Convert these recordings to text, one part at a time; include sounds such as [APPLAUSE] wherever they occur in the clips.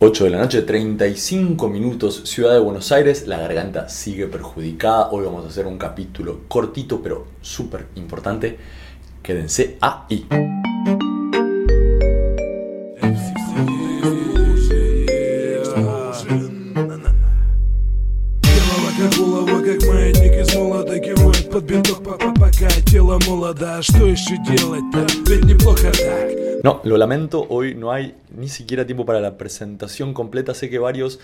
8 de la noche, 35 minutos, Ciudad de Buenos Aires, la garganta sigue perjudicada. Hoy vamos a hacer un capítulo cortito pero súper importante. Quédense ahí. Голова как булава, как маятник из молота Кивает под бинток, папа, пока тело молодо А Что еще делать-то? Ведь неплохо так No, lo lamento, hoy no hay ni siquiera tiempo para la presentación completa. Sé que varios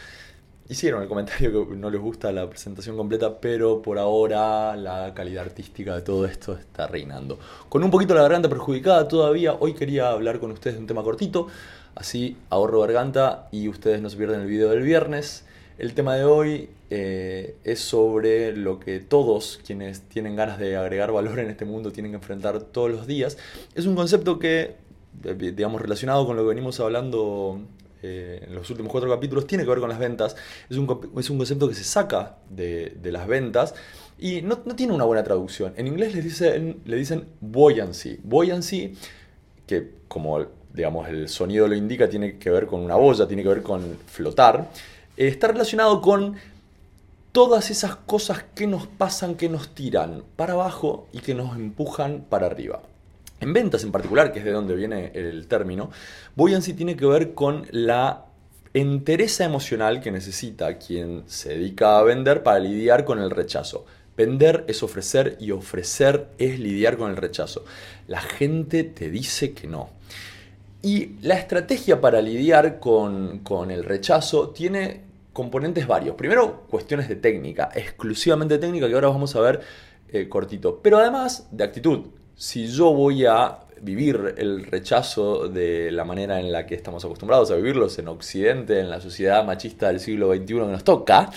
hicieron el comentario que no les gusta la presentación completa, pero por ahora la calidad artística de todo esto está reinando. Con un poquito la garganta perjudicada todavía, hoy quería hablar con ustedes de un tema cortito, así ahorro garganta y ustedes no se pierden el video del viernes. El tema de hoy eh, es sobre lo que todos quienes tienen ganas de agregar valor en este mundo tienen que enfrentar todos los días. Es un concepto que, digamos, relacionado con lo que venimos hablando eh, en los últimos cuatro capítulos, tiene que ver con las ventas. Es un, es un concepto que se saca de, de las ventas y no, no tiene una buena traducción. En inglés les dicen, le dicen buoyancy. Buoyancy, que como digamos el sonido lo indica, tiene que ver con una boya, tiene que ver con flotar, eh, está relacionado con todas esas cosas que nos pasan, que nos tiran para abajo y que nos empujan para arriba. En ventas en particular, que es de donde viene el término, buoyancy tiene que ver con la entereza emocional que necesita quien se dedica a vender para lidiar con el rechazo. Vender es ofrecer y ofrecer es lidiar con el rechazo. La gente te dice que no. Y la estrategia para lidiar con, con el rechazo tiene componentes varios. Primero, cuestiones de técnica, exclusivamente técnica, que ahora vamos a ver eh, cortito. Pero además de actitud. Si yo voy a vivir el rechazo de la manera en la que estamos acostumbrados a vivirlos en Occidente, en la sociedad machista del siglo XXI que nos toca,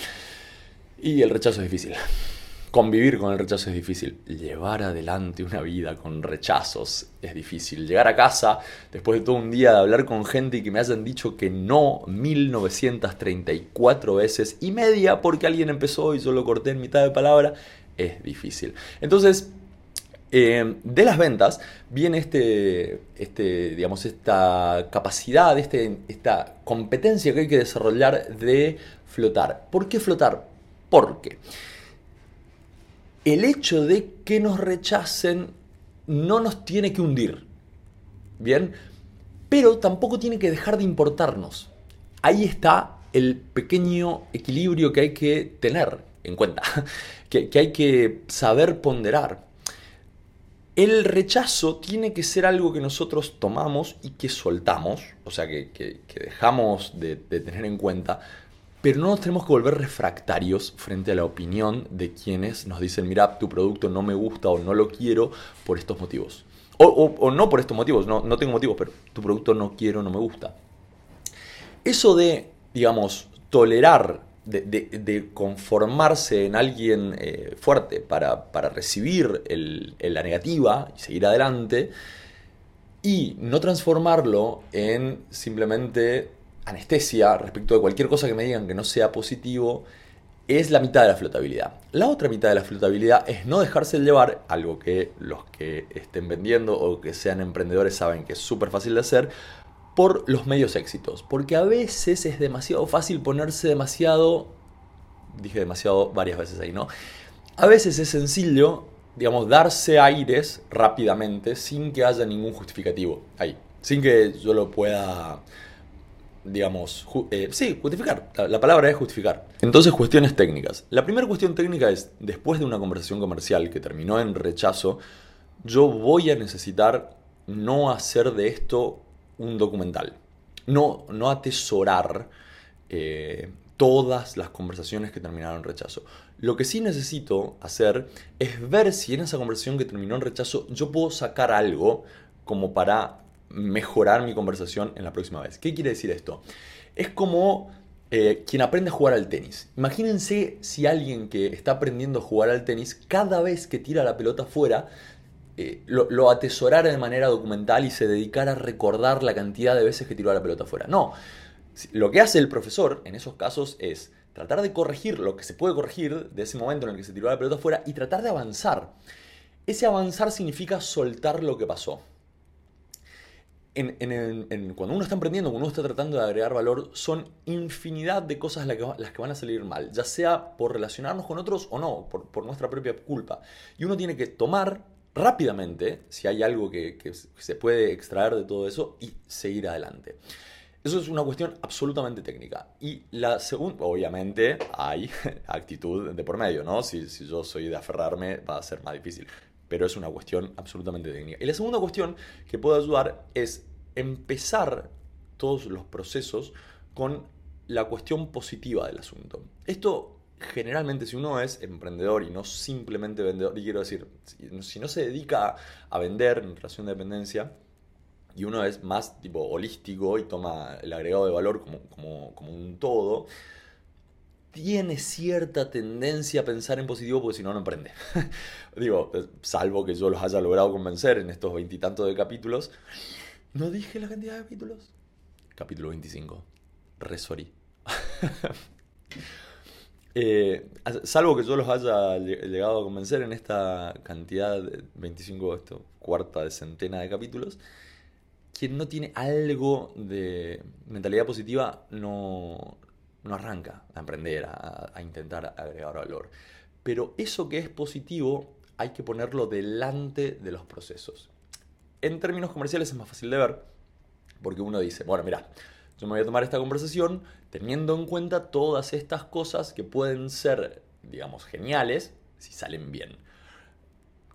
y el rechazo es difícil. Convivir con el rechazo es difícil. Llevar adelante una vida con rechazos es difícil. Llegar a casa después de todo un día de hablar con gente y que me hayan dicho que no 1934 veces y media porque alguien empezó y yo lo corté en mitad de palabra, es difícil. Entonces, eh, de las ventas viene este, este, digamos, esta capacidad, este, esta competencia que hay que desarrollar de flotar. ¿Por qué flotar? Porque el hecho de que nos rechacen no nos tiene que hundir, ¿bien? Pero tampoco tiene que dejar de importarnos. Ahí está el pequeño equilibrio que hay que tener en cuenta, [LAUGHS] que, que hay que saber ponderar. El rechazo tiene que ser algo que nosotros tomamos y que soltamos, o sea, que, dejamos de, tener en cuenta, pero no nos tenemos que volver refractarios frente a la opinión de quienes nos dicen, mira, tu producto no me gusta o no lo quiero por estos motivos. O, o- o no por estos motivos, no, no tengo motivos, pero tu producto no quiero, no me gusta. Eso de, digamos, tolerar, de, conformarse en alguien eh, fuerte para, para recibir el- la negativa y seguir adelante, y no transformarlo en simplemente anestesia respecto de cualquier cosa que me digan que no sea positivo, es la mitad de la flotabilidad. La otra mitad de la flotabilidad es no dejarse llevar, algo que los que estén vendiendo o que sean emprendedores saben que es súper fácil de hacer, por los medios éxitos. Porque a veces es demasiado fácil ponerse demasiado, dije demasiado varias veces ahí, ¿no? A veces es sencillo, digamos, darse aires rápidamente sin que haya ningún justificativo ahí. Sin que yo lo pueda digamos, ju- eh, sí, justificar. La, la palabra es justificar. Entonces, cuestiones técnicas. La primera cuestión técnica es, después de una conversación comercial que terminó en rechazo, yo voy a necesitar no hacer de esto un documental. No, no atesorar eh, todas las conversaciones que terminaron en rechazo. Lo que sí necesito hacer es ver si en esa conversación que terminó en rechazo yo puedo sacar algo como para mejorar mi conversación en la próxima vez. ¿Qué quiere decir esto? Es como eh, quien aprende a jugar al tenis. Imagínense si alguien que está aprendiendo a jugar al tenis, cada vez que tira la pelota fuera, eh, lo, lo atesorara de manera documental y se dedicara a recordar la cantidad de veces que tiró la pelota fuera. No, lo que hace el profesor en esos casos es tratar de corregir lo que se puede corregir de ese momento en el que se tiró la pelota fuera y tratar de avanzar. Ese avanzar significa soltar lo que pasó. cuando uno está emprendiendo, cuando uno está tratando de agregar valor, son infinidad de cosas las que, van a salir mal, ya sea por relacionarnos con otros o no, por, nuestra propia culpa. Y uno tiene que tomar rápidamente, si hay algo que, se puede extraer de todo eso, y seguir adelante. Eso es una cuestión absolutamente técnica. Y la segunda, obviamente, hay [LAUGHS] actitud de por medio, ¿no? Si, si yo soy de aferrarme, va a ser más difícil. Pero es una cuestión absolutamente técnica. Y la segunda cuestión que puedo ayudar es empezar todos los procesos con la cuestión positiva del asunto. Esto generalmente si uno es emprendedor y no simplemente vendedor, y quiero decir, si no se dedica a vender en relación de dependencia, y uno es más tipo holístico y toma el agregado de valor como, como, un todo, tiene cierta tendencia a pensar en positivo porque si no, no emprende. [LAUGHS] Digo, salvo que yo los haya logrado convencer en estos veintitantos de capítulos. ¿No dije la cantidad de capítulos? Capítulo 25. Resori. [LAUGHS] eh, salvo que yo los haya llegado a convencer en esta cantidad de 25, esto, cuarta de centena de capítulos quien no tiene algo de mentalidad positiva no, arranca a emprender, a, a, intentar agregar valor. Pero eso que es positivo hay que ponerlo delante de los procesos. En términos comerciales es más fácil de ver, porque uno dice, bueno, mira, yo me voy a tomar esta conversación teniendo en cuenta todas estas cosas que pueden ser, digamos, geniales si salen bien.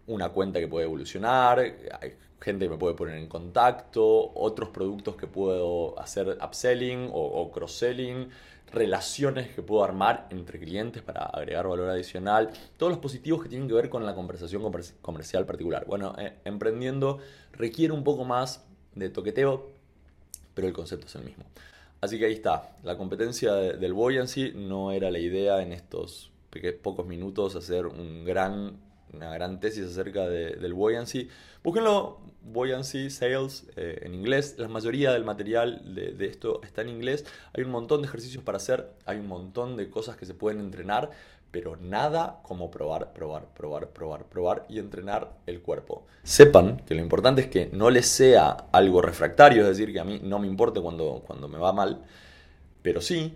Una cuenta que puede evolucionar, gente que me puede poner en contacto, otros productos que puedo hacer upselling o, cross-selling, relaciones que puedo armar entre clientes para agregar valor adicional, todos los positivos que tienen que ver con la conversación comercial particular. Bueno, eh, emprendiendo requiere un poco más de toqueteo, pero el concepto es el mismo. Así que ahí está, la competencia del buoyancy no era la idea en estos pocos minutos hacer un gran una gran tesis acerca del buoyancy. Búsquenlo, buoyancy, sales, eh, en inglés. La mayoría del material de, de, esto está en inglés. Hay un montón de ejercicios para hacer, hay un montón de cosas que se pueden entrenar, pero nada como probar, probar, probar, probar, probar y entrenar el cuerpo. Sepan que lo importante es que no les sea algo refractario, es decir, que a mí no me importe cuando, cuando me va mal, pero sí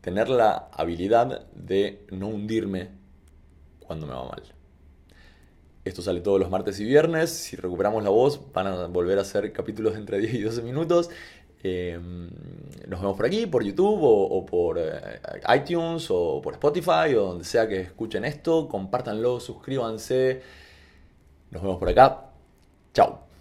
tener la habilidad de no hundirme cuando me va mal. Esto sale todos los martes y viernes. Si recuperamos la voz, van a volver a ser capítulos entre 10 y 12 minutos. Em, nos vemos por aquí, por YouTube o, por eh, iTunes o por Spotify o donde sea que escuchen esto. Compártanlo, suscríbanse. Nos vemos por acá. Chao.